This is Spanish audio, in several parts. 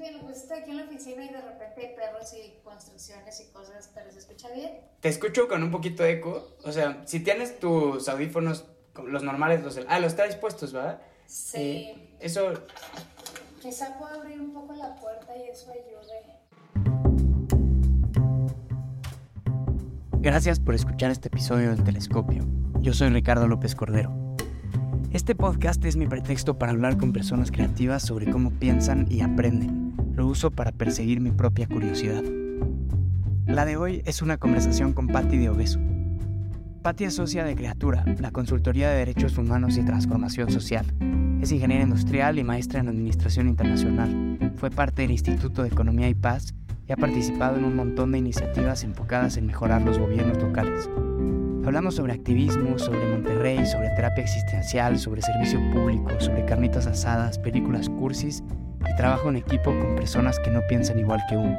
bien, pues estoy aquí en la oficina y de repente hay perros y construcciones y cosas, pero ¿se escucha bien? Te escucho con un poquito de eco. O sea, si tienes tus audífonos, los normales, los... Ah, los traes puestos, ¿verdad? Sí. Eh, eso... Quizá puedo abrir un poco la puerta y eso ayude. Gracias por escuchar este episodio del Telescopio. Yo soy Ricardo López Cordero. Este podcast es mi pretexto para hablar con personas creativas sobre cómo piensan y aprenden. Lo uso para perseguir mi propia curiosidad. La de hoy es una conversación con Patti de Obeso. Patti es socia de Creatura, la consultoría de derechos humanos y transformación social. Es ingeniera industrial y maestra en administración internacional. Fue parte del Instituto de Economía y Paz y ha participado en un montón de iniciativas enfocadas en mejorar los gobiernos locales. Hablamos sobre activismo, sobre Monterrey, sobre terapia existencial, sobre servicio público, sobre carnitas asadas, películas cursis y trabajo en equipo con personas que no piensan igual que uno.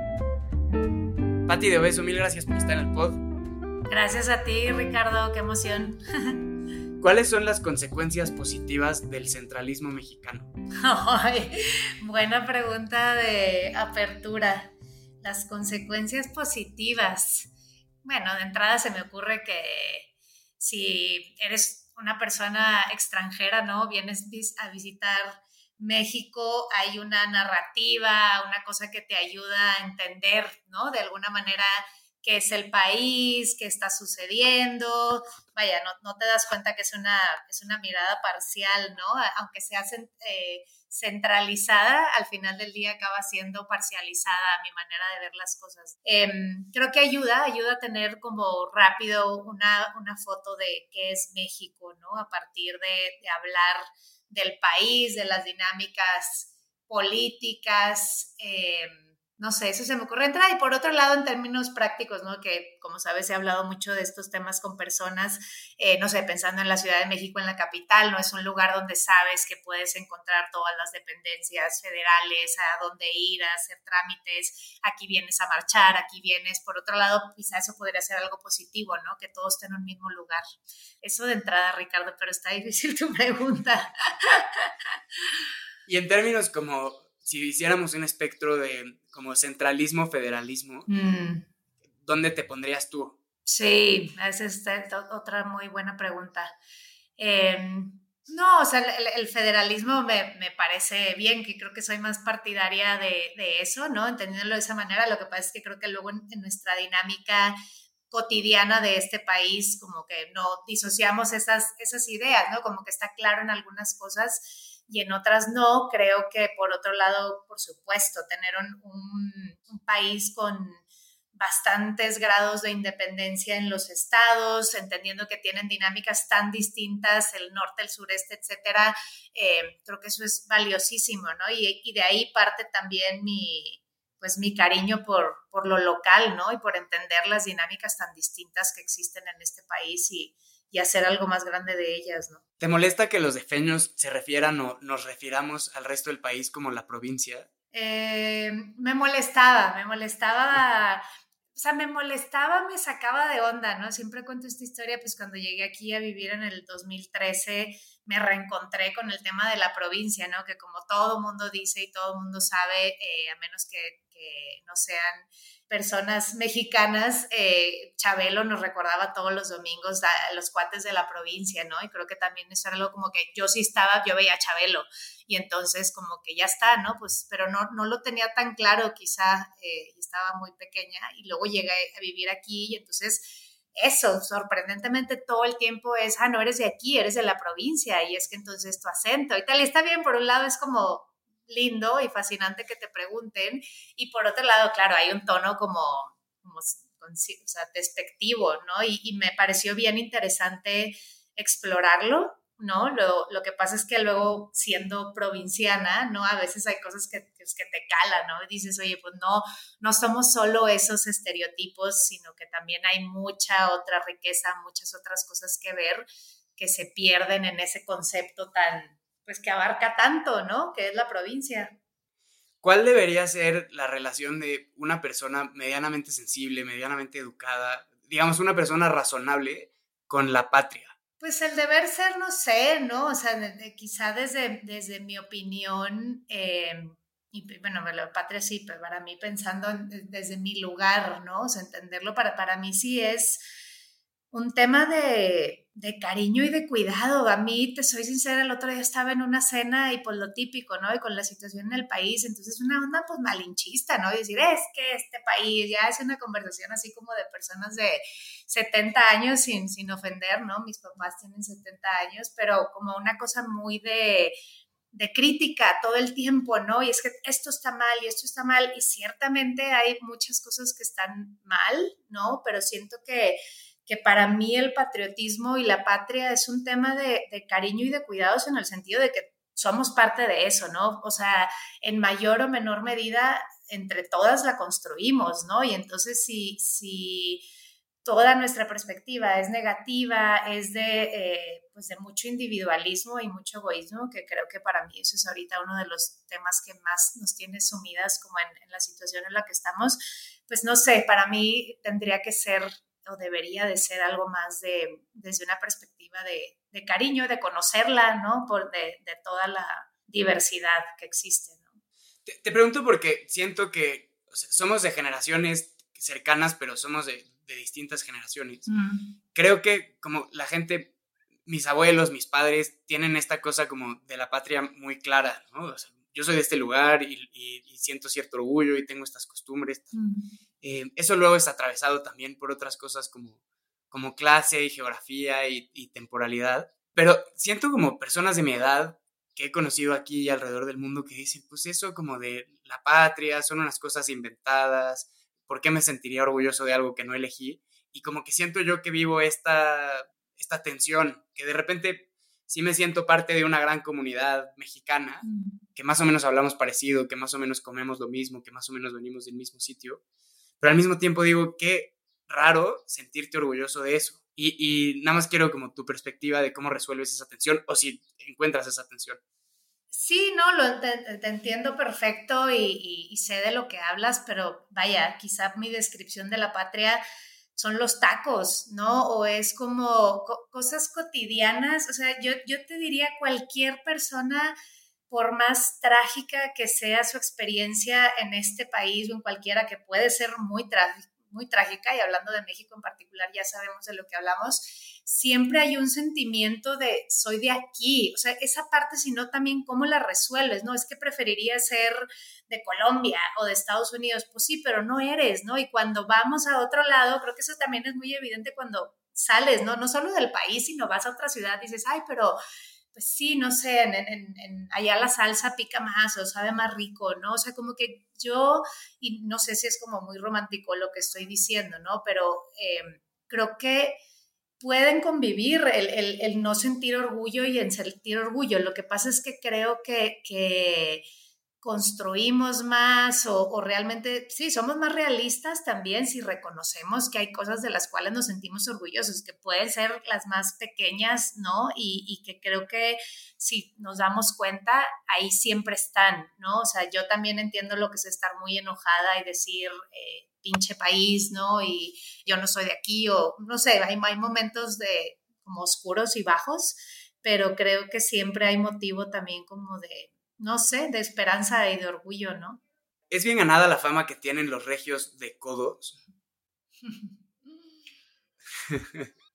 Pati de Obeso, mil gracias por estar en el pod. Gracias a ti, Ricardo, qué emoción. ¿Cuáles son las consecuencias positivas del centralismo mexicano? buena pregunta de apertura. Las consecuencias positivas. Bueno, de entrada se me ocurre que si eres una persona extranjera, ¿no? Vienes a visitar México, hay una narrativa, una cosa que te ayuda a entender, ¿no? De alguna manera qué es el país, qué está sucediendo. Vaya, no, te das cuenta que es una, es una mirada parcial, ¿no? Aunque se hacen... Eh, centralizada, al final del día acaba siendo parcializada a mi manera de ver las cosas. Em, creo que ayuda, ayuda a tener como rápido una, una, foto de qué es México, ¿no? A partir de hablar del país, de las dinámicas políticas. Eh, no sé, eso se me ocurre entrar. Y por otro lado, en términos prácticos, ¿no? Que como sabes, he hablado mucho de estos temas con personas, eh, no sé, pensando en la Ciudad de México, en la capital, ¿no? Es un lugar donde sabes que puedes encontrar todas las dependencias federales, a dónde ir, a hacer trámites, aquí vienes a marchar, aquí vienes. Por otro lado, quizá eso podría ser algo positivo, ¿no? Que todos estén en un mismo lugar. Eso de entrada, Ricardo, pero está difícil tu pregunta. y en términos como si hiciéramos un espectro de como centralismo, federalismo, mm. ¿dónde te pondrías tú? Sí, esa es otra muy buena pregunta. Em, no, o sea, el, federalismo me, me, parece bien, que creo que soy más partidaria de, de, eso, ¿no? Entendiéndolo de esa manera, lo que pasa es que creo que luego en, en, nuestra dinámica cotidiana de este país, como que no disociamos esas, esas ideas, ¿no? Como que está claro en algunas cosas y en otras no. Creo que por otro lado, por supuesto, tener un, país con bastantes grados de independencia en los estados, entendiendo que tienen dinámicas tan distintas, el norte, el sureste, etcétera, eh, creo que eso es valiosísimo, ¿no? Y, y, de ahí parte también mi, pues mi cariño por, por lo local, ¿no? Y por entender las dinámicas tan distintas que existen en este país y, y hacer algo más grande de ellas, ¿no? ¿Te molesta que los defeños se refieran o nos refiramos al resto del país como la provincia? Eh, me molestaba, me molestaba, o sea, me molestaba, me sacaba de onda, ¿no? Siempre cuento esta historia, pues cuando llegué aquí a vivir en el 2013, me reencontré con el tema de la provincia, ¿no? Que como todo mundo dice y todo mundo sabe, eh, a menos que, que no sean personas mexicanas, eh, Chabelo nos recordaba todos los domingos los cuates de la provincia, ¿no? Y creo que también es algo como que yo sí estaba, yo veía a Chabelo y entonces como que ya está, ¿no? Pues, pero no, no lo tenía tan claro, quizá eh, estaba muy pequeña y luego llegué a vivir aquí y entonces eso, sorprendentemente todo el tiempo es, ah, no eres de aquí, eres de la provincia y es que entonces tu acento y tal, y está bien, por un lado es como lindo y fascinante que te pregunten. Y por otro lado, claro, hay un tono como, despectivo, ¿no? Y, me pareció bien interesante explorarlo, ¿no? Lo, lo, que pasa es que luego, siendo provinciana, ¿no? A veces hay cosas que, que, te calan, ¿no? dices, oye, pues no, no somos solo esos estereotipos, sino que también hay mucha otra riqueza, muchas otras cosas que ver que se pierden en ese concepto tan, pues que abarca tanto, ¿no? Que es la provincia. ¿Cuál debería ser la relación de una persona medianamente sensible, medianamente educada, digamos una persona razonable con la patria? Pues el deber ser, no sé, ¿no? O sea, quizá desde, desde mi opinión, eh, y bueno, la patria sí, pero para mí pensando desde mi lugar, ¿no? O sea, entenderlo para, para mí sí es un tema de, de, cariño y de cuidado. A mí, te soy sincera, el otro día estaba en una cena y pues lo típico, ¿no? Y con la situación en el país, entonces una onda pues malinchista, ¿no? Decir, es que este país ya es una conversación así como de personas de 70 años sin, sin ofender, ¿no? Mis papás tienen 70 años, pero como una cosa muy de de crítica todo el tiempo, ¿no? Y es que esto está mal y esto está mal y ciertamente hay muchas cosas que están mal, ¿no? Pero siento que, que para mí el patriotismo y la patria es un tema de, cariño y de cuidados en el sentido de que somos parte de eso, ¿no? O sea, en mayor o menor medida, entre todas la construimos, ¿no? Y entonces si, si toda nuestra perspectiva es negativa, es de, eh, pues de mucho individualismo y mucho egoísmo, que creo que para mí eso es ahorita uno de los temas que más nos tiene sumidas como en, la situación en la que estamos, pues no sé, para mí tendría que ser o debería de ser algo más de, desde una perspectiva de, de cariño, de conocerla, ¿no? Por de, de toda la diversidad que existe, ¿no? Te, pregunto porque siento que somos de generaciones cercanas, pero somos de, de distintas generaciones. Creo que como la gente, mis abuelos, mis padres, tienen esta cosa como de la patria muy clara, ¿no? Yo soy de este lugar y, siento cierto orgullo y tengo estas costumbres. Eh, eso luego es atravesado también por otras cosas como, como clase y geografía y, y temporalidad. Pero siento como personas de mi edad que he conocido aquí y alrededor del mundo que dicen, pues eso como de la patria, son unas cosas inventadas, ¿por qué me sentiría orgulloso de algo que no elegí? Y como que siento yo que vivo esta, esta tensión, que de repente sí me siento parte de una gran comunidad mexicana, mm. que más o menos hablamos parecido, que más o menos comemos lo mismo, que más o menos venimos del mismo sitio, pero al mismo tiempo digo, qué raro sentirte orgulloso de eso. Y, y nada más quiero como tu perspectiva de cómo resuelves esa tensión o si encuentras esa tensión. Sí, no, lo, te, entiendo perfecto y, sé de lo que hablas, pero vaya, quizá mi descripción de la patria son los tacos, ¿no? O es como cosas cotidianas, o sea, yo, yo te diría cualquier persona, por más trágica que sea su experiencia en este país o en cualquiera que puede ser muy trágica, muy trágica, y hablando de México en particular, ya sabemos de lo que hablamos, siempre hay un sentimiento de soy de aquí, o sea, esa parte, sino también cómo la resuelves, ¿no? Es que preferiría ser de Colombia o de Estados Unidos, pues sí, pero no eres, ¿no? Y cuando vamos a otro lado, creo que eso también es muy evidente cuando sales, ¿no? No solo del país, sino vas a otra ciudad, dices, ay, pero pues sí, no sé, en, allá la salsa pica más o sabe más rico, ¿no? O sea, como que yo, y no sé si es como muy romántico lo que estoy diciendo, ¿no? Pero em, creo que pueden convivir el, no sentir orgullo y el sentir orgullo. Lo que pasa es que creo que, que construimos más o, realmente, sí, somos más realistas también si reconocemos que hay cosas de las cuales nos sentimos orgullosos, que pueden ser las más pequeñas, ¿no? Y, que creo que si nos damos cuenta, ahí siempre están, ¿no? O sea, yo también entiendo lo que es estar muy enojada y decir, eh, pinche país, ¿no? Y yo no soy de aquí, o no sé, hay, hay momentos de como oscuros y bajos, pero creo que siempre hay motivo también como de no sé, de esperanza y de orgullo, ¿no? ¿Es bien ganada la fama que tienen los regios de codos?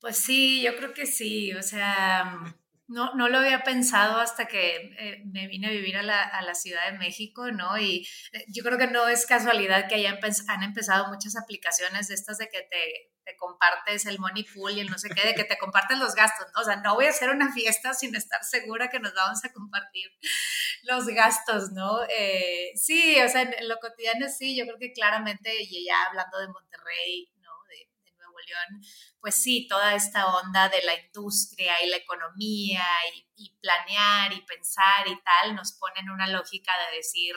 Pues sí, yo creo que sí, o sea, no, no lo había pensado hasta que eh, me vine a vivir a la, a la, Ciudad de México, ¿no? Y eh, yo creo que no es casualidad que hayan han empezado muchas aplicaciones de estas de que te te compartes el money pool y el no sé qué, de que te compartes los gastos, ¿no? O sea, no voy a hacer una fiesta sin estar segura que nos vamos a compartir los gastos, ¿no? Eh, sí, o sea, en, lo cotidiano sí, yo creo que claramente, y ya hablando de Monterrey, ¿no? De, Nuevo León, pues sí, toda esta onda de la industria y la economía y, y planear y pensar y tal, nos pone en una lógica de decir,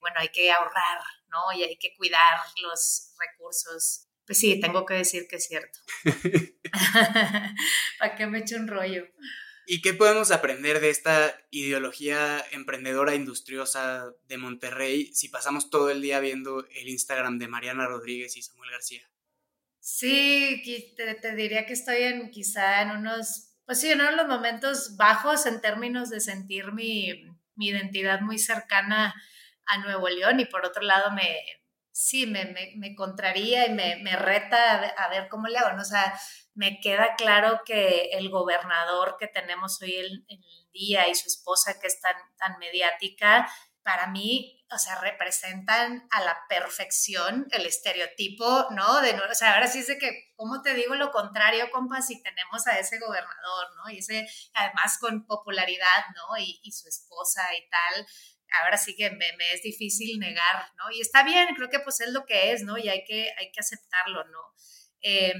bueno, hay que ahorrar, ¿no? Y hay que cuidar los recursos pues sí, tengo que decir que es cierto. ¿Para qué me echo un rollo? ¿Y qué podemos aprender de esta ideología emprendedora industriosa de Monterrey si pasamos todo el día viendo el Instagram de Mariana Rodríguez y Samuel García? Sí, te, diría que estoy en quizá en unos, pues sí, en uno de los momentos bajos en términos de sentir mi, mi identidad muy cercana a Nuevo León y por otro lado me, sí, me, me, me contraría y me, me reta a ver, cómo le hago. O sea, me queda claro que el gobernador que tenemos hoy en, el día y su esposa que es tan, tan mediática, para mí, o sea, representan a la perfección el estereotipo, ¿no? De, o sea, ahora sí es de que, ¿cómo te digo lo contrario, compa, si tenemos a ese gobernador, ¿no? Y ese, además con popularidad, ¿no? Y, y su esposa y tal, ahora sí que me, es difícil negar, ¿no? Y está bien, creo que pues es lo que es, ¿no? Y hay que, hay que aceptarlo, ¿no? Eh,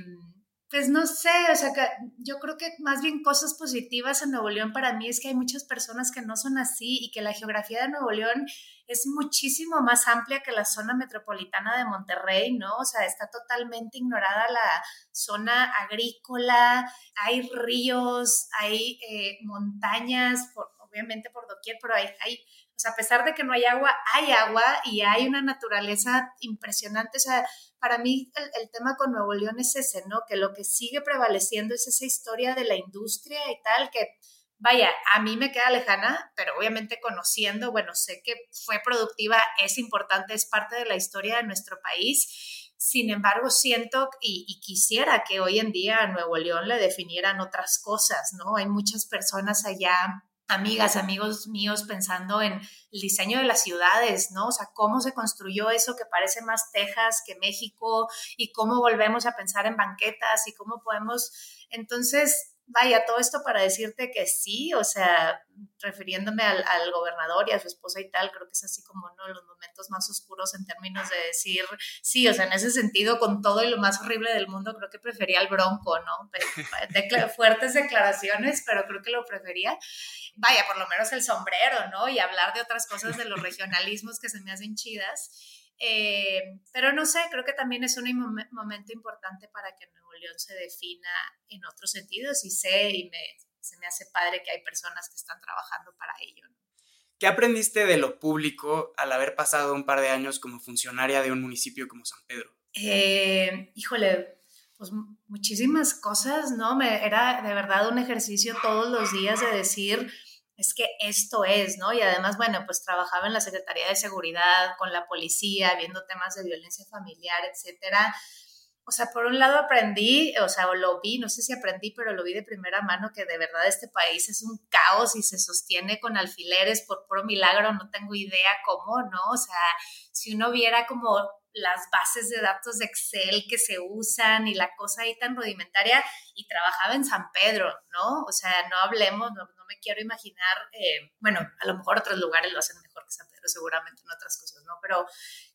pues no sé, o sea, yo creo que más bien cosas positivas en Nuevo León para mí es que hay muchas personas que no son así y que la geografía de Nuevo León es muchísimo más amplia que la zona metropolitana de Monterrey, ¿no? O sea, está totalmente ignorada la zona agrícola, hay ríos, hay eh, montañas, obviamente por doquier, pero hay a pesar de que no hay agua, hay agua y hay una naturaleza impresionante. O para mí el, tema con Nuevo León es ese, ¿no? Que lo que sigue prevaleciendo es esa historia de la industria y tal, que vaya, a mí me queda lejana, pero obviamente conociendo, bueno, sé que fue productiva, es importante, es parte de la historia de nuestro país. Sin embargo, siento y, y, quisiera que hoy en día a Nuevo León le definieran otras cosas, ¿no? Hay muchas personas allá amigas, amigos míos pensando en el diseño de las ciudades, ¿no? O sea, cómo se construyó eso que parece más Texas que México y cómo volvemos a pensar en banquetas y cómo podemos, entonces, vaya, todo esto para decirte que sí, o sea, refiriéndome al, gobernador y a su esposa y tal, creo que es así como uno de los momentos más oscuros en términos de decir, sí, o sea, en ese sentido, con todo y lo más horrible del mundo, creo que prefería el bronco, ¿no? De, fuertes declaraciones, pero creo que lo prefería. Vaya, por lo menos el sombrero, ¿no? Y hablar de otras cosas, de los regionalismos que se me hacen chidas. Eh, pero no sé, creo que también es un momento importante para que Nuevo León se defina en otros sentidos y sé y me, se me hace padre que hay personas que están trabajando para ello. ¿Qué aprendiste de lo público al haber pasado un par de años como funcionaria de un municipio como San Pedro? Eh, híjole, pues muchísimas cosas, ¿no? Me, era de verdad un ejercicio todos los días de decir, es que esto es, ¿no? Y además, bueno, pues trabajaba en la Secretaría de Seguridad, con la policía, viendo temas de violencia familiar, etcétera. O sea, por un lado aprendí, o sea, lo vi, no sé si aprendí, pero lo vi de primera mano que de verdad este país es un caos y se sostiene con alfileres por puro milagro, no tengo idea cómo, ¿no? O sea, si uno viera como las bases de datos de Excel que se usan y la cosa ahí tan rudimentaria, y trabajaba en San Pedro, ¿no? O sea, no hablemos, no, me quiero imaginar, eh, bueno, a lo mejor otros lugares lo hacen mejor que San Pedro, seguramente en otras cosas, ¿no? Pero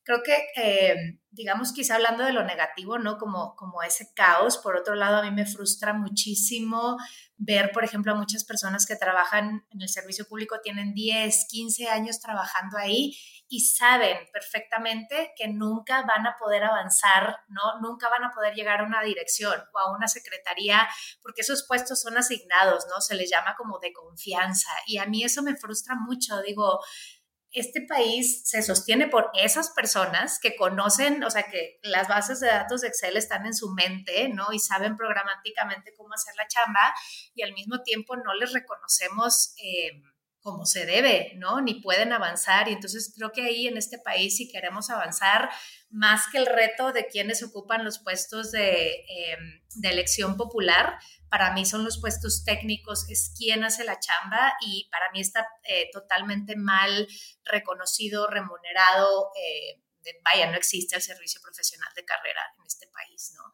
creo que, eh, digamos, quizá hablando de lo negativo, ¿no? Como, como ese caos, por otro lado, a mí me frustra muchísimo ver, por ejemplo, a muchas personas que trabajan en el servicio público, tienen 10, 15 años trabajando ahí y saben perfectamente que nunca van a poder avanzar, ¿no? Nunca van a poder llegar a una dirección o a una secretaría, porque esos puestos son asignados, ¿no? Se les llama como de confianza. Y a mí eso me frustra mucho. Digo, este país se sostiene por esas personas que conocen, o sea, que las bases de datos de Excel están en su mente, ¿no? Y saben programáticamente cómo hacer la chamba y al mismo tiempo no les reconocemos. Eh, como se debe, ¿no? Ni pueden avanzar. Y entonces creo que ahí en este país, si queremos avanzar, más que el reto de quienes ocupan los puestos de, em, elección popular, para mí son los puestos técnicos, es quien hace la chamba y para mí está eh, totalmente mal reconocido, remunerado. Eh, vaya, no existe el servicio profesional de carrera en este país, ¿no?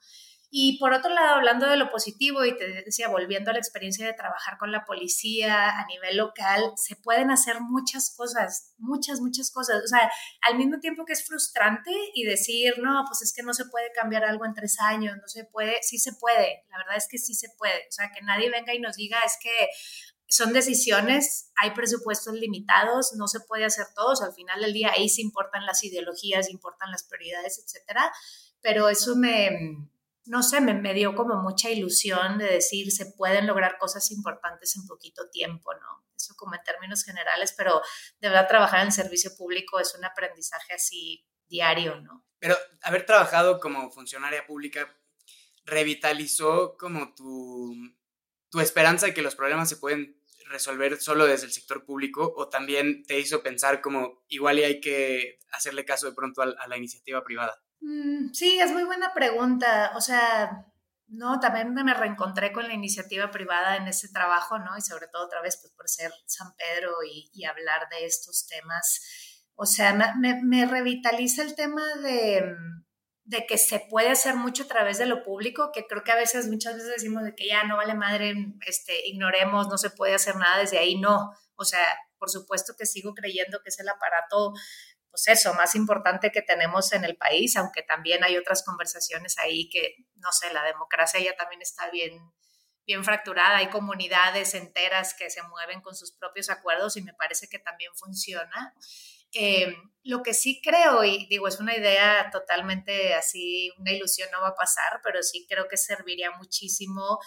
Y por otro lado, hablando de lo positivo, y te decía, volviendo a la experiencia de trabajar con la policía a nivel local, se pueden hacer muchas cosas, muchas, muchas cosas. O sea, al mismo tiempo que es frustrante y decir, no, pues es que no se puede cambiar algo en tres años, no se puede, sí se puede, la verdad es que sí se puede. O sea, que nadie venga y nos diga, es que son decisiones, hay presupuestos limitados, no se puede hacer todo, al final del día ahí sí importan las ideologías, importan las prioridades, etcétera, pero eso me no sé, me, dio como mucha ilusión de decir, se pueden lograr cosas importantes en poquito tiempo, ¿no? Eso como en términos generales, pero de verdad trabajar en servicio público es un aprendizaje así diario, ¿no? Pero haber trabajado como funcionaria pública revitalizó como tu, tu esperanza de que los problemas se pueden resolver solo desde el sector público o también te hizo pensar como igual y hay que hacerle caso de pronto a, la iniciativa privada? Mm, sí, es muy buena pregunta. O sea, no, también me reencontré con la iniciativa privada en ese trabajo, ¿no? Y sobre todo otra vez pues, por ser San Pedro y, hablar de estos temas. O sea, me, revitaliza el tema de, de, que se puede hacer mucho a través de lo público, que creo que a veces, muchas veces decimos de que ya no vale madre, este, ignoremos, no se puede hacer nada desde ahí, no. O sea, por supuesto que sigo creyendo que es el aparato pues eso, más importante que tenemos en el país, aunque también hay otras conversaciones ahí que, no sé, la democracia ya también está bien, bien fracturada, hay comunidades enteras que se mueven con sus propios acuerdos y me parece que también funciona. Eh, lo que sí creo, y digo, es una idea totalmente así, una ilusión no va a pasar, pero sí creo que serviría muchísimo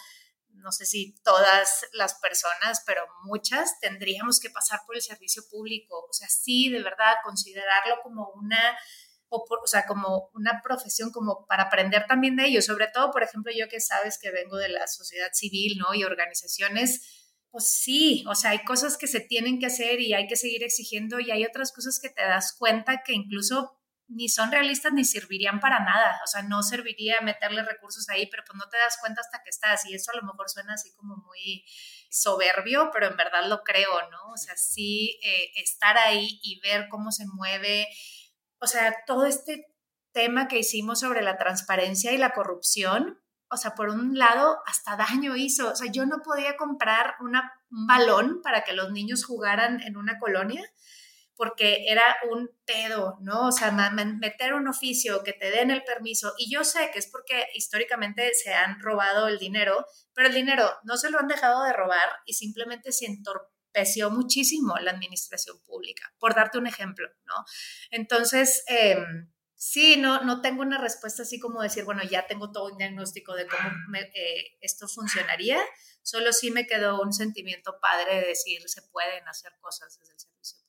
no sé si todas las personas, pero muchas, tendríamos que pasar por el servicio público. O sea, sí, de verdad, considerarlo como una, o, sea, como una profesión, como para aprender también de ello. Sobre todo, por ejemplo, yo que sabes que vengo de la sociedad civil, ¿no? Y organizaciones, pues sí, o sea, hay cosas que se tienen que hacer y hay que seguir exigiendo y hay otras cosas que te das cuenta que incluso ni son realistas ni servirían para nada. O sea, no serviría meterle recursos ahí, pero pues no te das cuenta hasta que estás. Y eso a lo mejor suena así como muy soberbio, pero en verdad lo creo, ¿no? O sea, sí eh, estar ahí y ver cómo se mueve. O sea, todo este tema que hicimos sobre la transparencia y la corrupción, o sea, por un lado, hasta daño hizo. O sea, yo no podía comprar un balón para que los niños jugaran en una colonia porque era un pedo, ¿no? O sea, meter un oficio, que te den el permiso. Y yo sé que es porque históricamente se han robado el dinero, pero el dinero no se lo han dejado de robar y simplemente se entorpeció muchísimo la administración pública, por darte un ejemplo, ¿no? Entonces, em, sí, no, no tengo una respuesta así como decir, bueno, ya tengo todo un diagnóstico de cómo eh, esto funcionaría, solo sí me quedó un sentimiento padre de decir, se pueden hacer cosas desde el servicio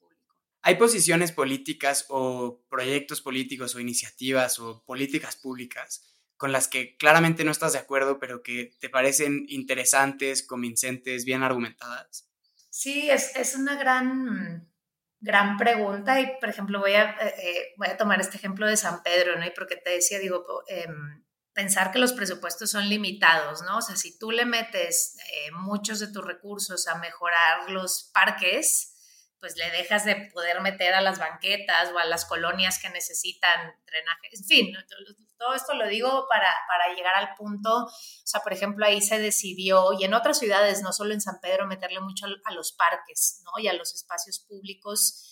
¿Hay posiciones políticas o proyectos políticos o iniciativas o políticas públicas con las que claramente no estás de acuerdo, pero que te parecen interesantes, convincentes, bien argumentadas? Sí, es, una gran, gran pregunta y, por ejemplo, voy a, eh, voy a tomar este ejemplo de San Pedro, ¿no? Y porque te decía, digo, em, pensar que los presupuestos son limitados, ¿no? O sea, si tú le metes eh, muchos de tus recursos a mejorar los parques, pues le dejas de poder meter a las banquetas o a las colonias que necesitan drenaje. En fin, todo esto lo digo para, para llegar al punto, o sea, por ejemplo, ahí se decidió, y en otras ciudades, no solo en San Pedro, meterle mucho a los parques, ¿no? Y a los espacios públicos.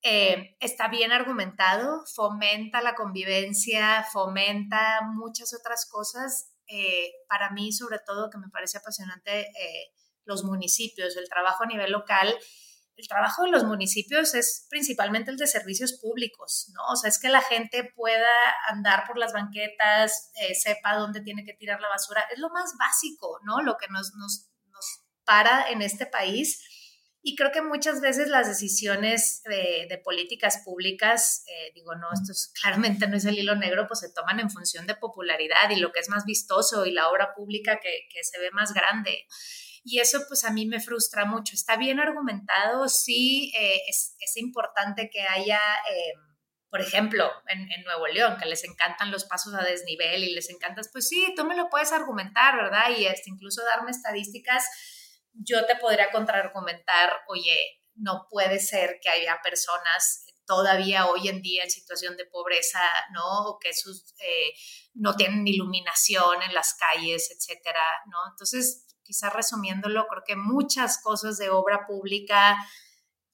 Eh, está bien argumentado, fomenta la convivencia, fomenta muchas otras cosas. Eh, para mí, sobre todo, que me parece apasionante, eh, los municipios, el trabajo a nivel local el trabajo de los municipios es principalmente el de servicios públicos, ¿no? O sea, es que la gente pueda andar por las banquetas, eh, sepa dónde tiene que tirar la basura, es lo más básico, ¿no? Lo que nos, nos, para en este país. Y creo que muchas veces las decisiones de, políticas públicas, eh, digo, no, esto claramente no es el hilo negro, pues se toman en función de popularidad y lo que es más vistoso y la obra pública que, que se ve más grande. Y eso pues a mí me frustra mucho. Está bien argumentado, sí, eh, es, importante que haya, eh, por ejemplo, en, Nuevo León, que les encantan los pasos a desnivel y les encantas, pues sí, tú me lo puedes argumentar, ¿verdad? Y este, incluso darme estadísticas, yo te podría contraargumentar, oye, no puede ser que haya personas todavía hoy en día en situación de pobreza, ¿no? O que sus, eh, no tienen iluminación en las calles, etcétera, ¿no? Entonces, quizás resumiéndolo, creo que muchas cosas de obra pública,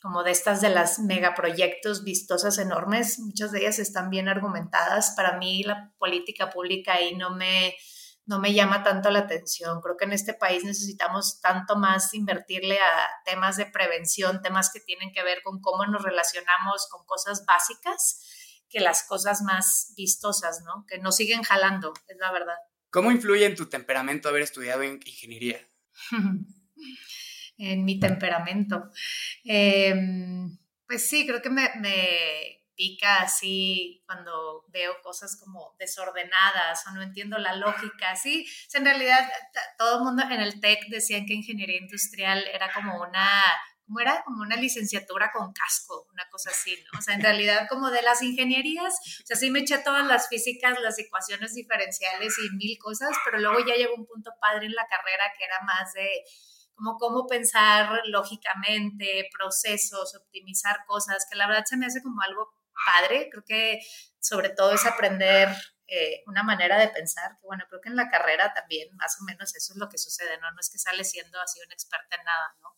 como de estas de las megaproyectos vistosas enormes, muchas de ellas están bien argumentadas. Para mí la política pública ahí no me, no me llama tanto la atención. Creo que en este país necesitamos tanto más invertirle a temas de prevención, temas que tienen que ver con cómo nos relacionamos con cosas básicas que las cosas más vistosas, ¿no? Que nos siguen jalando, es la verdad. ¿Cómo influye en tu temperamento haber estudiado en ingeniería? en mi temperamento. Em, pues sí, creo que me, pica así cuando veo cosas como desordenadas o no entiendo la lógica, sí. en realidad todo el mundo en el TEC decían que ingeniería industrial era como una como era como una licenciatura con casco, una cosa así, ¿no? O sea, en realidad como de las ingenierías, o sea, sí me eché todas las físicas, las ecuaciones diferenciales y mil cosas, pero luego ya llegó un punto padre en la carrera que era más de como cómo pensar lógicamente, procesos, optimizar cosas, que la verdad se me hace como algo padre, creo que sobre todo es aprender eh, una manera de pensar, que bueno, creo que en la carrera también más o menos eso es lo que sucede, ¿no? No es que sale siendo así una experta en nada, ¿no?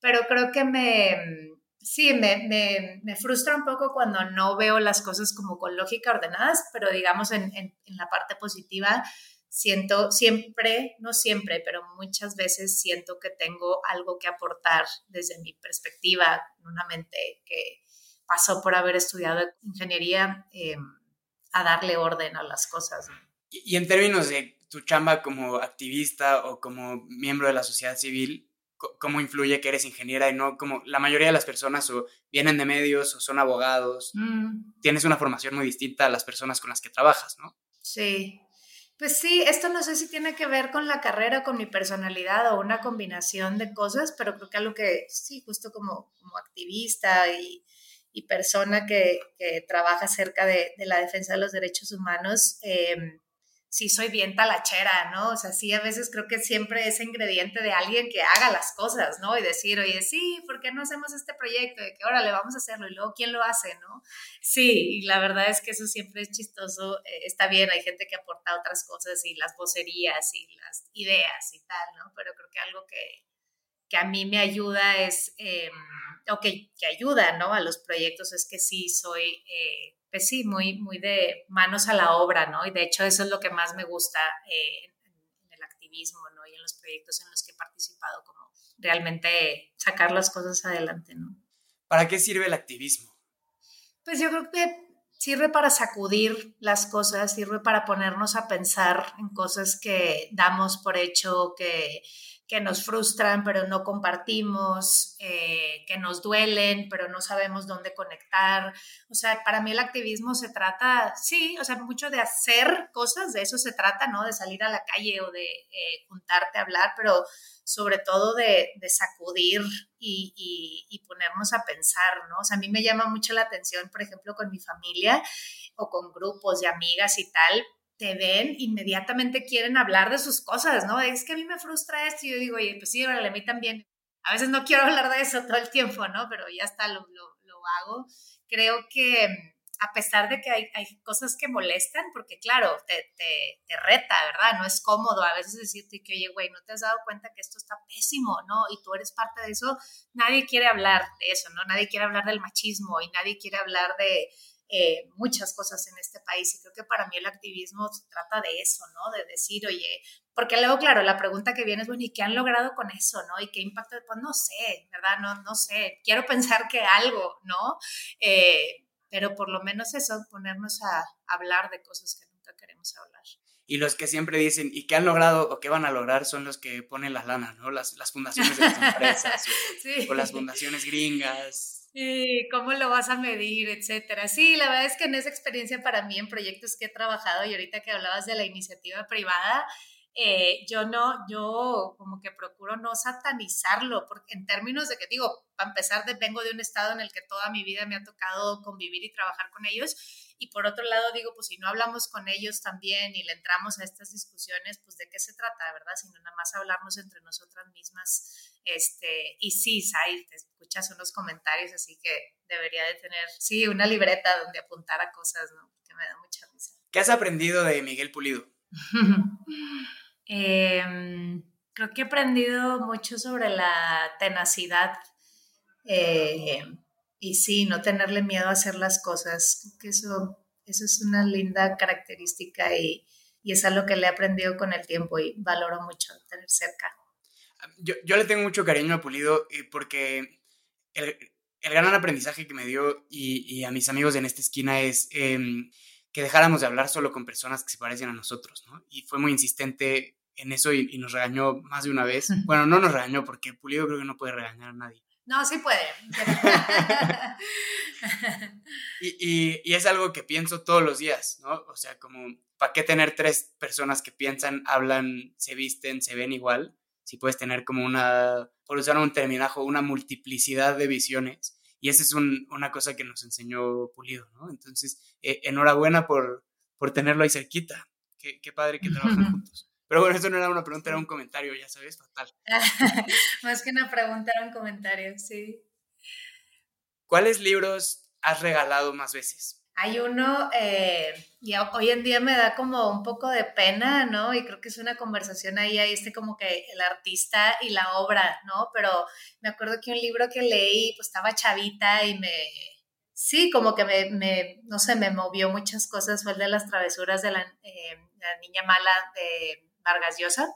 Pero creo que me, sí, me, me, me, frustra un poco cuando no veo las cosas como con lógica ordenadas, pero digamos en, en, en, la parte positiva, siento siempre, no siempre, pero muchas veces siento que tengo algo que aportar desde mi perspectiva, una mente que pasó por haber estudiado ingeniería. Eh, a darle orden a las cosas. Y, en términos de tu chamba como activista o como miembro de la sociedad civil, ¿cómo influye que eres ingeniera y no como la mayoría de las personas o vienen de medios o son abogados? Mm. Tienes una formación muy distinta a las personas con las que trabajas, ¿no? Sí. Pues sí, esto no sé si tiene que ver con la carrera, con mi personalidad o una combinación de cosas, pero creo que algo que sí, justo como, como activista y, y persona que, trabaja cerca de, la defensa de los derechos humanos, eh, sí soy bien talachera, ¿no? O sea, sí, a veces creo que siempre ese ingrediente de alguien que haga las cosas, ¿no? Y decir, oye, sí, ¿por qué no hacemos este proyecto? De que, órale, vamos a hacerlo. Y luego, ¿quién lo hace, no? Sí, y la verdad es que eso siempre es chistoso. Eh, está bien, hay gente que aporta otras cosas y las vocerías y las ideas y tal, ¿no? Pero creo que algo que, que a mí me ayuda es... Eh, o que, ayuda, ¿no? A los proyectos es que sí soy, eh, pues sí, muy, muy de manos a la obra, ¿no? Y de hecho eso es lo que más me gusta eh, en, el activismo, ¿no? Y en los proyectos en los que he participado, como realmente sacar las cosas adelante, ¿no? ¿Para qué sirve el activismo? Pues yo creo que sirve para sacudir las cosas, sirve para ponernos a pensar en cosas que damos por hecho, que que nos frustran pero no compartimos, eh, que nos duelen pero no sabemos dónde conectar. O sea, para mí el activismo se trata, sí, o sea, mucho de hacer cosas, de eso se trata, ¿no? De salir a la calle o de eh, juntarte a hablar, pero sobre todo de, sacudir y, y, ponernos a pensar, ¿no? O sea, a mí me llama mucho la atención, por ejemplo, con mi familia o con grupos de amigas y tal, te ven, inmediatamente quieren hablar de sus cosas, ¿no? Es que a mí me frustra esto y yo digo, oye, pues sí, a mí también. A veces no quiero hablar de eso todo el tiempo, ¿no? Pero ya está, lo, lo, hago. Creo que a pesar de que hay, hay cosas que molestan, porque claro, te, te, te, reta, ¿verdad? No es cómodo a veces decirte que, oye, güey, no te has dado cuenta que esto está pésimo, ¿no? Y tú eres parte de eso. Nadie quiere hablar de eso, ¿no? Nadie quiere hablar del machismo y nadie quiere hablar de, eh, muchas cosas en este país y creo que para mí el activismo se trata de eso, ¿no? De decir, oye, porque luego, claro, la pregunta que viene es, bueno, ¿y qué han logrado con eso, no? ¿Y qué impacto? Pues no sé, ¿verdad? No, no sé. Quiero pensar que algo, ¿no? Eh, pero por lo menos eso, ponernos a hablar de cosas que nunca queremos hablar. Y los que siempre dicen, ¿y qué han logrado o qué van a lograr? Son los que ponen la lana, ¿no? Las, las fundaciones de las empresas o las fundaciones gringas Sí, cómo lo vas a medir, etcétera. Sí, la verdad es que en esa experiencia para mí, en proyectos que he trabajado, y ahorita que hablabas de la iniciativa privada, eh, yo no, yo como que procuro no satanizarlo, porque en términos de que digo, para empezar, de, vengo de un estado en el que toda mi vida me ha tocado convivir y trabajar con ellos, y por otro lado digo, pues si no hablamos con ellos también y le entramos a estas discusiones, pues de qué se trata, ¿verdad? Sino nada más hablarnos entre nosotras mismas este, y sí, Sai, te escuchas unos comentarios, así que debería de tener, sí, una libreta donde apuntar a cosas, ¿no? Que me da mucha risa. ¿Qué has aprendido de Miguel Pulido? Em, creo que he aprendido mucho sobre la tenacidad eh, y sí, no tenerle miedo a hacer las cosas. Creo que eso, eso es una linda característica y, y es algo que le he aprendido con el tiempo y valoro mucho tener cerca yo, yo, le tengo mucho cariño a Pulido eh, porque el, el, gran aprendizaje que me dio y, y, a mis amigos en esta esquina es em, que dejáramos de hablar solo con personas que se parecen a nosotros, ¿no? Y fue muy insistente en eso y, nos regañó más de una vez. Bueno, no nos regañó porque Pulido creo que no puede regañar a nadie. No, sí puede. y, y, es algo que pienso todos los días, ¿no? O sea, como, ¿para qué tener tres personas que piensan, hablan, se visten, se ven igual? Si puedes tener como una, por usar un terminajo, una multiplicidad de visiones. Y esa es una cosa que nos enseñó Pulido, ¿no? Entonces, eh, enhorabuena por, por tenerlo ahí cerquita. Qué, qué padre que trabajan juntos. Pero bueno, eso no era una pregunta, era un comentario, ya sabes, fatal. Más que una pregunta, era un comentario, sí. ¿Cuáles libros has regalado más veces? Hay uno, eh, y hoy en día me da como un poco de pena, ¿no? Y creo que es una conversación ahí, ahí este como que el artista y la obra, ¿no? Pero me acuerdo que un libro que leí, pues estaba chavita y me, sí, como que me, me no sé, me movió muchas cosas, fue el de las travesuras de la, eh, niña mala de Vargas Llosa.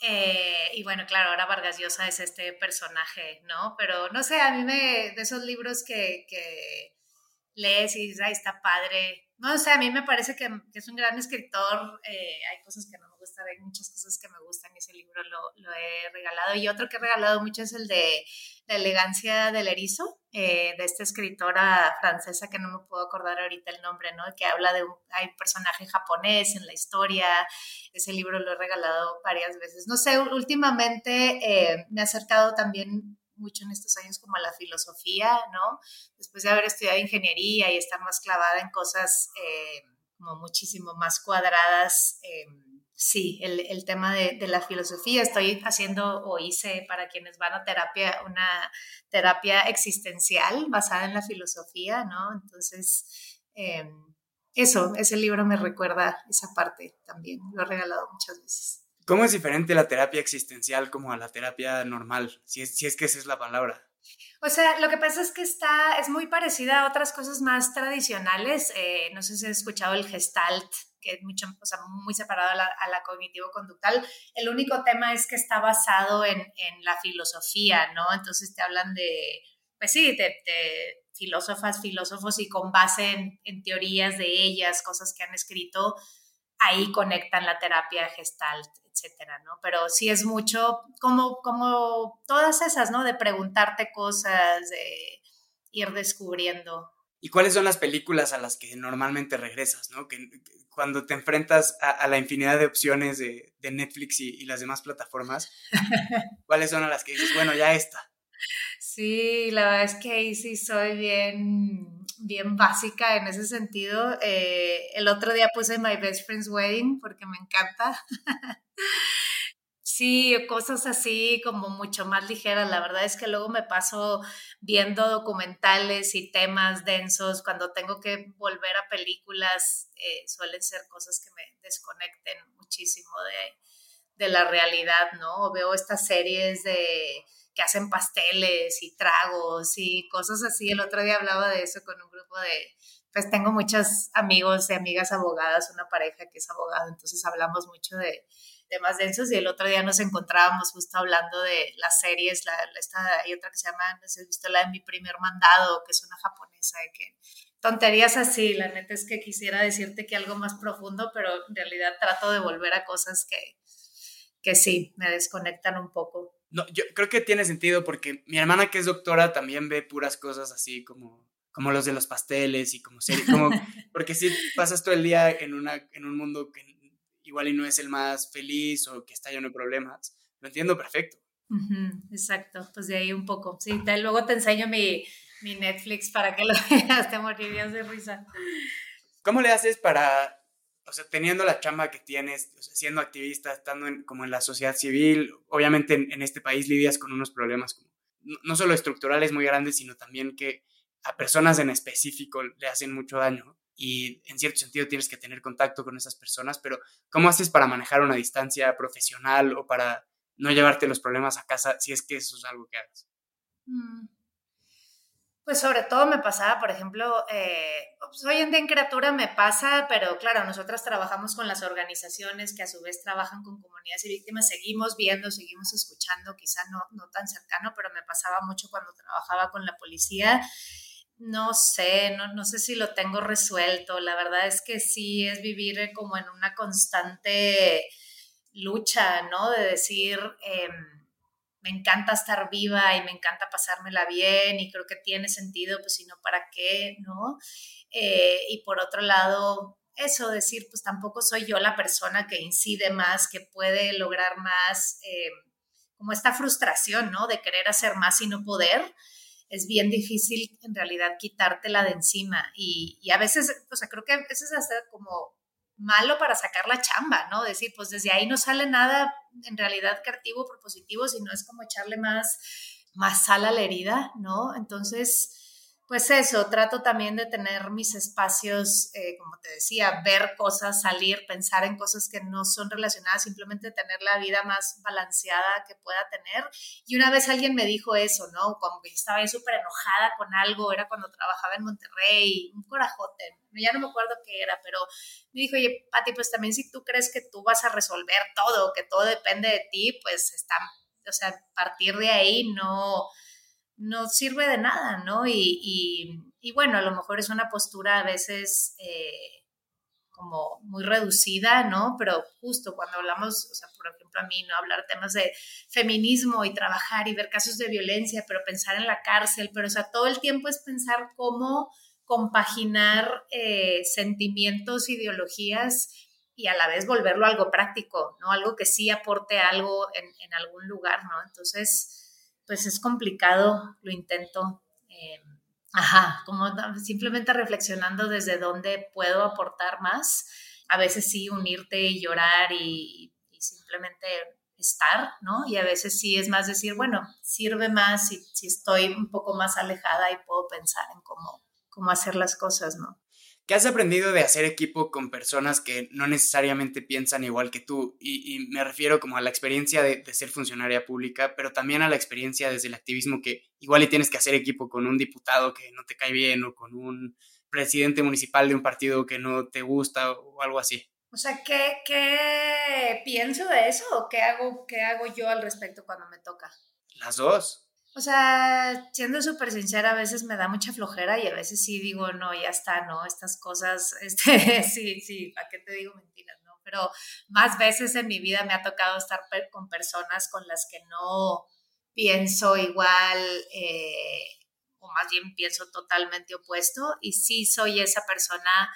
Eh, y bueno, claro, ahora Vargas Llosa es este personaje, ¿no? Pero no sé, a mí me, de esos libros que lees y dices, ay, está padre, no sé, a mí me parece que, es un gran escritor. Eh, hay cosas que no me gustan, hay muchas cosas que me gustan y ese libro lo, he regalado. Y otro que he regalado mucho es el de La elegancia del erizo, eh, de esta escritora francesa que no me puedo acordar ahorita el nombre, ¿no? Que habla de un, hay un personaje japonés en la historia. Ese libro lo he regalado varias veces. No sé, últimamente eh, me ha acercado también mucho en estos años como la filosofía, ¿no? Después de haber estudiado ingeniería y estar más clavada en cosas eh, como muchísimo más cuadradas, eh, sí, el, tema de, la filosofía. Estoy haciendo o hice para quienes van a terapia una terapia existencial basada en la filosofía, ¿no? Entonces, eh, eso, ese libro me recuerda esa parte también. Lo he regalado muchas veces. ¿Cómo es diferente la terapia existencial como a la terapia normal? Si es, si es que esa es la palabra. O sea, lo que pasa es que está, es muy parecida a otras cosas más tradicionales. Eh, no sé si has escuchado el gestalt, que es mucho, o sea, muy separado a la, cognitivo-conductal. El único tema es que está basado en, en, la filosofía, ¿no? Entonces te hablan de, pues sí, de, de filósofas, filósofos y con base en, en teorías de ellas, cosas que han escrito, ahí conectan la terapia gestalt etcétera, ¿no? Pero sí es mucho como, como todas esas, ¿no? De preguntarte cosas, de ir descubriendo. ¿Y cuáles son las películas a las que normalmente regresas, ¿no? Que, cuando te enfrentas a, la infinidad de opciones de, Netflix y, las demás plataformas, ¿cuáles son a las que dices, bueno, ya está? Sí, la verdad es que ahí sí soy bien, bien básica en ese sentido. Eh, el otro día puse My Best Friend's Wedding porque me encanta. Sí, cosas así como mucho más ligeras. La verdad es que luego me paso viendo documentales y temas densos. Cuando tengo que volver a películas, eh, suelen ser cosas que me desconecten muchísimo de, de la realidad, ¿no? O veo estas series de que hacen pasteles y tragos y cosas así. El otro día hablaba de eso con un grupo de, pues tengo muchos amigos y amigas abogadas, una pareja que es abogado, entonces hablamos mucho de temas densos y el otro día nos encontrábamos justo hablando de las series, la, esta, hay otra que se llama, no sé si has visto la de Mi Primer Mandado, que es una japonesa, de que tonterías así, la neta es que quisiera decirte que algo más profundo, pero en realidad trato de volver a cosas que, que sí, me desconectan un poco. No, yo creo que tiene sentido porque mi hermana que es doctora también ve puras cosas así como como los de los pasteles y como series, como, porque si pasas todo el día en, una, en un mundo que igual y no es el más feliz o que está lleno de problemas, lo entiendo perfecto. exacto, pues de ahí un poco. Sí, luego te enseño mi, mi, Netflix para que lo veas, te morirías de risa. ¿Cómo le haces para, o sea, teniendo la chamba que tienes, siendo activista, estando como en la sociedad civil, obviamente en, en este país lidias con unos problemas como, no solo estructurales muy grandes, sino también que a personas en específico le hacen mucho daño y en cierto sentido tienes que tener contacto con esas personas, pero ¿cómo haces para manejar una distancia profesional o para no llevarte los problemas a casa si es que eso es algo que hagas? Mm. Pues sobre todo me pasaba, por ejemplo, eh, pues hoy en día en criatura me pasa, pero claro, nosotras trabajamos con las organizaciones que a su vez trabajan con comunidades y víctimas, seguimos viendo, seguimos escuchando, quizá no, no tan cercano, pero me pasaba mucho cuando trabajaba con la policía no sé, no, no sé si lo tengo resuelto. La verdad es que sí es vivir eh, como en una constante lucha, ¿no? De decir, em, me encanta estar viva y me encanta pasármela bien y creo que tiene sentido, pues si no, ¿para qué? ¿No? Eh, y por otro lado, eso, decir, pues tampoco soy yo la persona que incide más, que puede lograr más, eh, como esta frustración, ¿no? De querer hacer más y no poder. Es bien difícil en realidad quitártela de encima y, y a veces, o sea, creo que a veces hasta como malo para sacar la chamba, ¿no? Decir, pues desde ahí no sale nada en realidad creativo, propositivo, sino es como echarle más, más sal a la herida, ¿no? Entonces, pues eso, trato también de tener mis espacios, eh, como te decía, ver cosas, salir, pensar en cosas que no son relacionadas, simplemente tener la vida más balanceada que pueda tener. Y una vez alguien me dijo eso, ¿no? Como que estaba ahí súper enojada con algo, era cuando trabajaba en Monterrey, un corajote, ya no me acuerdo qué era, pero me dijo, oye, Pati, pues también si tú crees que tú vas a resolver todo, que todo depende de ti, pues está, o sea, partir de ahí no no sirve de nada, ¿no? Y, y, bueno, a lo mejor es una postura a veces eh, como muy reducida, ¿no? Pero justo cuando hablamos, o sea, por ejemplo, a mí, ¿no? Hablar temas de feminismo y trabajar y ver casos de violencia, pero pensar en la cárcel, pero o sea, todo el tiempo es pensar cómo compaginar eh, sentimientos, ideologías y a la vez volverlo algo práctico, ¿no? Algo que sí aporte algo en algún lugar, ¿no? Entonces, pues es complicado, lo intento. Eh, ajá, como simplemente reflexionando desde dónde puedo aportar más. A veces sí unirte y llorar y, simplemente estar, ¿no? Y a veces sí es más decir, bueno, sirve más si, si estoy un poco más alejada y puedo pensar en cómo, cómo hacer las cosas, ¿no? ¿Qué has aprendido de hacer equipo con personas que no necesariamente piensan igual que tú? Y, me refiero como a la experiencia de, ser funcionaria pública, pero también a la experiencia desde el activismo que igual y tienes que hacer equipo con un diputado que no te cae bien o con un presidente municipal de un partido que no te gusta o algo así. O sea, ¿qué, qué pienso de eso o qué hago, qué hago yo al respecto cuando me toca? Las dos. O sea, siendo súper sincera, a veces me da mucha flojera y a veces sí digo, no, ya está, ¿no? Estas cosas, este, sí, sí, ¿para qué te digo mentiras, no? Pero más veces en mi vida me ha tocado estar con personas con las que no pienso igual, eh, o más bien pienso totalmente opuesto, y sí soy esa persona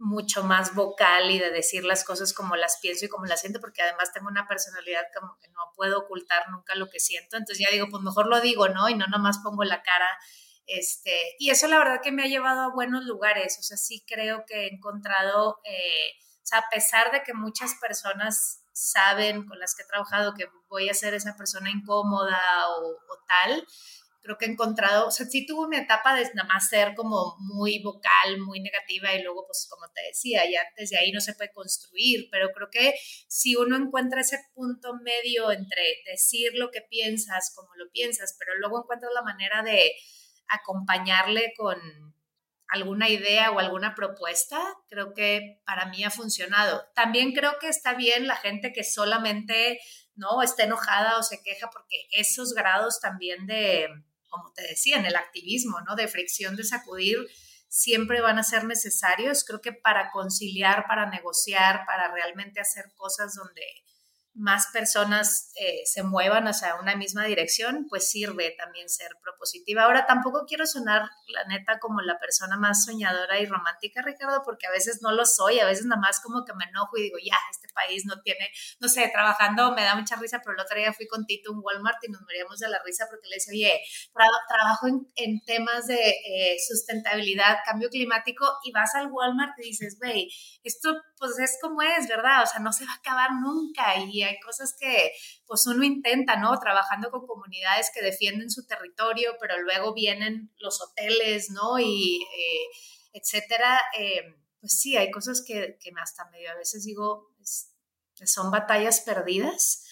mucho más vocal y de decir las cosas como las pienso y como las siento, porque además tengo una personalidad como que no puedo ocultar nunca lo que siento, entonces ya digo, pues mejor lo digo, ¿no? Y no nomás pongo la cara. Este, y eso la verdad que me ha llevado a buenos lugares, o sea, sí creo que he encontrado, eh, o sea, a pesar de que muchas personas saben con las que he trabajado que voy a ser esa persona incómoda o, o tal, creo que he encontrado, o sea, sí tuve una etapa de nada más ser como muy vocal, muy negativa y luego, pues como te decía, ya desde ahí no se puede construir, pero creo que si uno encuentra ese punto medio entre decir lo que piensas, como lo piensas, pero luego encuentra la manera de acompañarle con alguna idea o alguna propuesta, creo que para mí ha funcionado. También creo que está bien la gente que solamente no está enojada o se queja porque esos grados también de como te decía, en el activismo, ¿no? De fricción, de sacudir, siempre van a ser necesarios. Creo que para conciliar, para negociar, para realmente hacer cosas donde más personas eh, se muevan hacia una misma dirección, pues sirve también ser propositiva. Ahora, tampoco quiero sonar, la neta, como la persona más soñadora y romántica, Ricardo, porque a veces no lo soy, a veces nada más como que me enojo y digo, ya, este país no tiene, no sé, trabajando me da mucha risa, pero el otro día fui con Tito en Walmart y nos moríamos de la risa porque le decía, oye, trabajo en, temas de eh, sustentabilidad, cambio climático, y vas al Walmart y dices, güey, esto pues es como es, ¿verdad? O sea, no se va a acabar nunca y hay cosas que pues uno intenta, ¿no? Trabajando con comunidades que defienden su territorio, pero luego vienen los hoteles, ¿no? Y eh, etcétera. Eh, pues sí, hay cosas que, que hasta medio a veces digo, son batallas perdidas,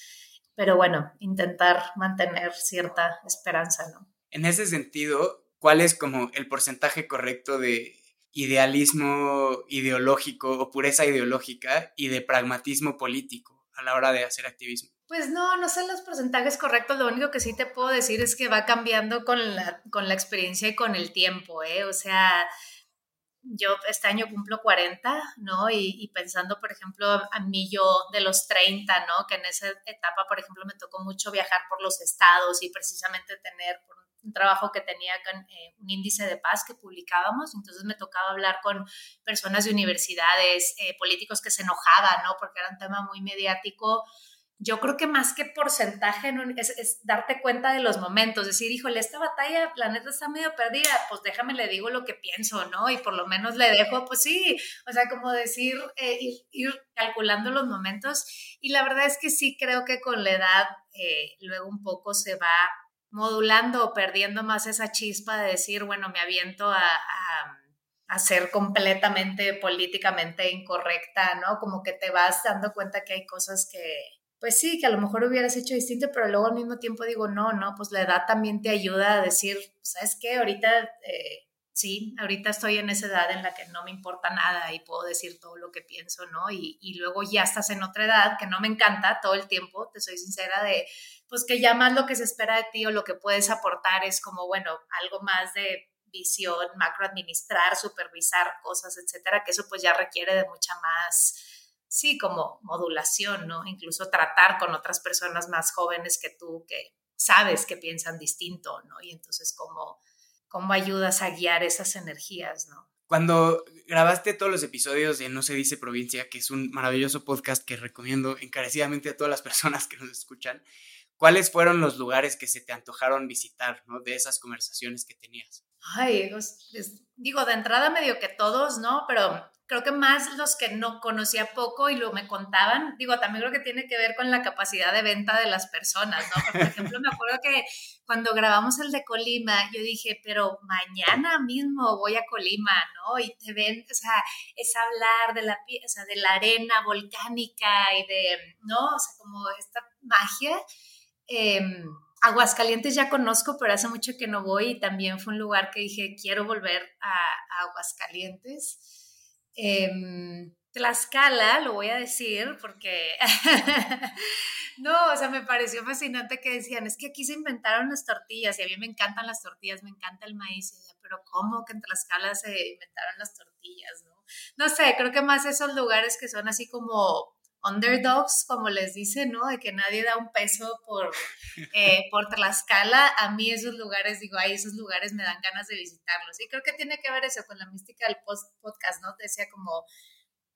pero bueno, intentar mantener cierta esperanza, ¿no? En ese sentido, ¿cuál es como el porcentaje correcto de idealismo ideológico o pureza ideológica y de pragmatismo político a la hora de hacer activismo? Pues no, no sé los porcentajes correctos, lo único que sí te puedo decir es que va cambiando con la, con la experiencia y con el tiempo, ¿eh? O sea, yo este año cumplo 40, ¿no? Y, pensando, por ejemplo, a mí yo de los 30, ¿no? Que en esa etapa, por ejemplo, me tocó mucho viajar por los estados y precisamente tener un trabajo que tenía con eh, un índice de paz que publicábamos, entonces me tocaba hablar con personas de universidades, eh, políticos que se enojaban, ¿no? Porque era un tema muy mediático yo creo que más que porcentaje es, darte cuenta de los momentos, decir, híjole, esta batalla, la neta está medio perdida, pues déjame le digo lo que pienso, ¿no? Y por lo menos le dejo, pues sí, o sea, como decir, eh, ir, calculando los momentos. Y la verdad es que sí creo que con la edad eh, luego un poco se va modulando o perdiendo más esa chispa de decir, bueno, me aviento a, a ser completamente políticamente incorrecta, ¿no? Como que te vas dando cuenta que hay cosas que, pues sí, que a lo mejor hubieras hecho distinto, pero luego al mismo tiempo digo, no, no, pues la edad también te ayuda a decir, ¿sabes qué? Ahorita, eh, sí, ahorita estoy en esa edad en la que no me importa nada y puedo decir todo lo que pienso, ¿no? Y, luego ya estás en otra edad que no me encanta todo el tiempo, te soy sincera, de, pues que ya más lo que se espera de ti o lo que puedes aportar es como, bueno, algo más de visión, macroadministrar, supervisar cosas, etcétera, que eso pues ya requiere de mucha más sí, como modulación, ¿no? Incluso tratar con otras personas más jóvenes que tú, que sabes que piensan distinto, ¿no? Y entonces, ¿cómo, cómo ayudas a guiar esas energías, ¿no? Cuando grabaste todos los episodios de No se dice provincia, que es un maravilloso podcast que recomiendo encarecidamente a todas las personas que nos escuchan, ¿cuáles fueron los lugares que se te antojaron visitar, ¿no? De esas conversaciones que tenías. Ay, digo, de entrada medio que todos, ¿no? Pero creo que más los que no conocía poco y lo me contaban, digo, también creo que tiene que ver con la capacidad de venta de las personas, ¿no? por ejemplo, me acuerdo que cuando grabamos el de Colima, yo dije, pero mañana mismo voy a Colima, ¿no? Y te ven, o sea, es hablar de la, o sea, de la arena volcánica y de, ¿no? O sea, como esta magia. Em, Aguascalientes ya conozco, pero hace mucho que no voy y también fue un lugar que dije, quiero volver a, a Aguascalientes. Eh, Tlaxcala, lo voy a decir porque, no, o sea, me pareció fascinante que decían, es que aquí se inventaron las tortillas y a mí me encantan las tortillas, me encanta el maíz, pero ¿cómo que en Tlaxcala se inventaron las tortillas? No, no sé, creo que más esos lugares que son así como underdogs, como les dicen, ¿no? De que nadie da un peso por, eh, por Tlaxcala. A mí esos lugares, digo, ahí esos lugares me dan ganas de visitarlos. Y creo que tiene que ver eso con la mística del post podcast, ¿no? Decía como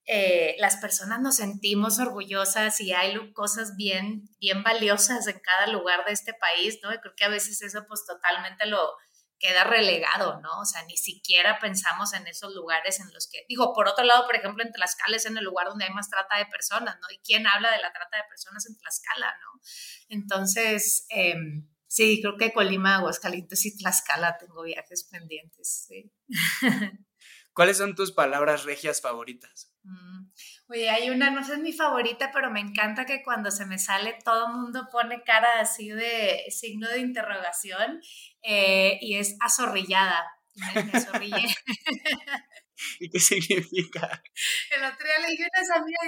eh, las personas nos sentimos orgullosas y hay cosas bien, bien valiosas en cada lugar de este país, ¿no? Y creo que a veces eso pues totalmente lo queda relegado, ¿no? O sea, ni siquiera pensamos en esos lugares en los que, digo, por otro lado, por ejemplo, en Tlaxcala es en el lugar donde hay más trata de personas, ¿no? ¿Y quién habla de la trata de personas en Tlaxcala, ¿no? Entonces, em, sí, creo que Colima, Aguascalientes y Tlaxcala tengo viajes pendientes, sí. ¿Cuáles son tus palabras regias favoritas? Mm, oye, hay una, no sé, es mi favorita, pero me encanta que cuando se me sale todo el mundo pone cara así de signo de interrogación eh, y es azorrillada. Me, me ¿Y qué significa? El otro día le dije a una amiga,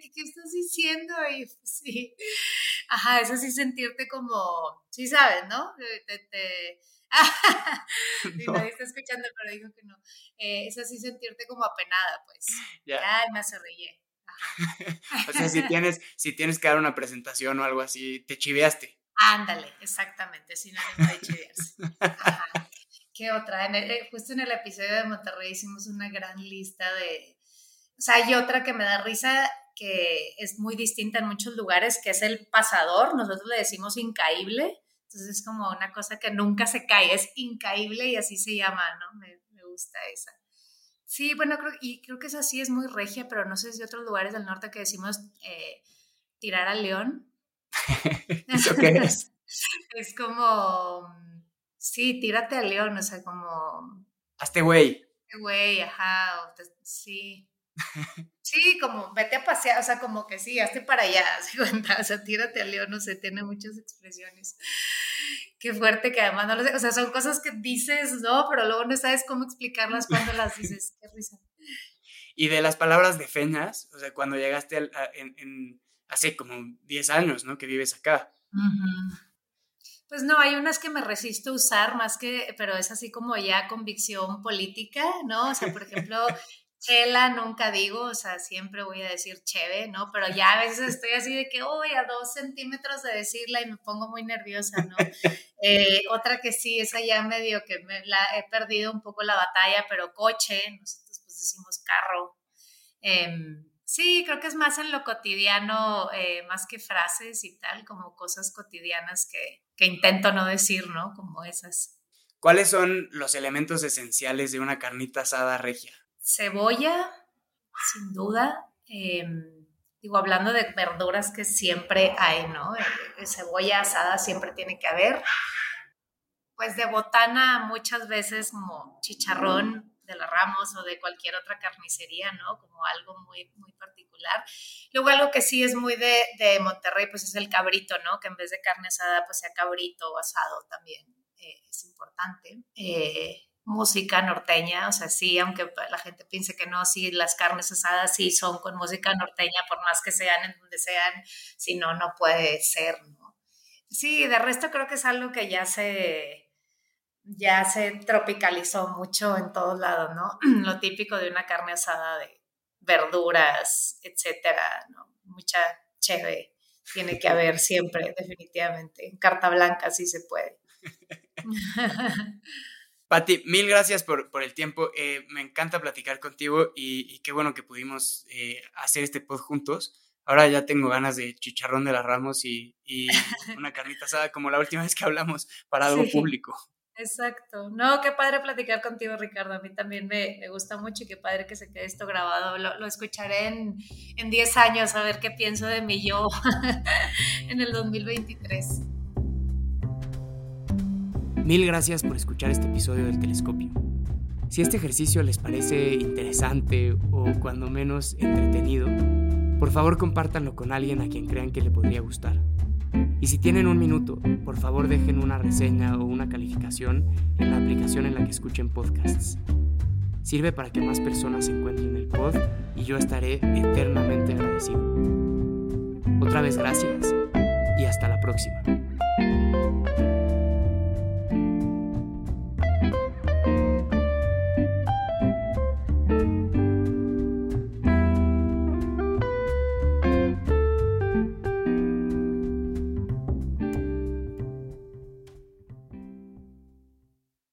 ¿qué, ¿qué estás diciendo? Y pues, sí, ajá, eso sí sentirte como, sí sabes, ¿no? Te, te, nadie está escuchando, pero dijo que no. Eh, es así sentirte como apenada, pues. Ya. Ay, me azorrillé. o sea, si tienes, si tienes que dar una presentación o algo así, te chiveaste. Ándale, exactamente, sin ánimo de chivearse. ¿Qué otra? Eh, justo en el episodio de Monterrey hicimos una gran lista de... O sea, hay otra que me da risa que es muy distinta en muchos lugares, que es el pasador. Nosotros le decimos incaíble. Entonces es como una cosa que nunca se cae, es incaíble y así se llama, ¿no? Me, gusta esa. Sí, bueno, creo, y creo que esa sí es muy regia, pero no sé si otros lugares del norte que decimos eh, tirar al león. ¿Eso qué es? es como, sí, tírate al león, o sea, como... Hazte güey. Hazte güey, ajá, sí. Sí, como vete a pasear, o sea, como que sí, hazte para allá, o sea, tírate al león, no sé, tiene muchas expresiones. Qué fuerte que además no lo sé, o sea, son cosas que dices, ¿no? Pero luego no sabes cómo explicarlas cuando las dices, qué risa. Y de las palabras de Feñas, o sea, cuando llegaste en, hace como 10 años, ¿no? Que vives acá. Pues no, hay unas que me resisto a usar más que, pero es así como ya convicción política, ¿no? O sea, por ejemplo, chela nunca digo, o sea, siempre voy a decir cheve, ¿no? Pero ya a veces estoy así de que, uy, a dos centímetros de decirla y me pongo muy nerviosa, ¿no? Eh, otra que sí, esa ya medio que me la he perdido un poco la batalla, pero coche, nosotros pues decimos carro. Em, sí, creo que es más en lo cotidiano, eh, más que frases y tal, como cosas cotidianas que, que intento no decir, ¿no? Como esas. ¿Cuáles son los elementos esenciales de una carnita asada regia? Cebolla, sin duda. Em, digo, hablando de verduras que siempre hay, ¿no? Eh, cebolla asada siempre tiene que haber. Pues de botana muchas veces como chicharrón de la Ramos o de cualquier otra carnicería, ¿no? Como algo muy, muy particular. Luego algo que sí es muy de, de Monterrey, pues es el cabrito, ¿no? Que en vez de carne asada, pues sea cabrito o asado también. Eh, es importante. Eh, música norteña, o sea, sí, aunque la gente piense que no, sí, las carnes asadas sí son con música norteña, por más que sean en donde sean, si no, no puede ser, ¿no? Sí, de resto creo que es algo que ya se, ya se tropicalizó mucho en todos lados, ¿no? Lo típico de una carne asada de verduras, etcétera, ¿no? Mucha cheve tiene que haber siempre, definitivamente. En carta blanca sí se puede. Pati, mil gracias por, por el tiempo. Eh, me encanta platicar contigo y, qué bueno que pudimos eh, hacer este pod juntos. Ahora ya tengo ganas de chicharrón de las ramos y, y una carnita asada como la última vez que hablamos para algo público. Exacto. No, qué padre platicar contigo, Ricardo. A mí también me, me gusta mucho y qué padre que se quede esto grabado. Lo, lo escucharé en 10 años a ver qué pienso de mí yo en el 2023. Mil gracias por escuchar este episodio del telescopio. Si este ejercicio les parece interesante o cuando menos entretenido, por favor compártanlo con alguien a quien crean que le podría gustar. Y si tienen un minuto, por favor dejen una reseña o una calificación en la aplicación en la que escuchen podcasts. Sirve para que más personas encuentren el pod y yo estaré eternamente agradecido. Otra vez gracias y hasta la próxima.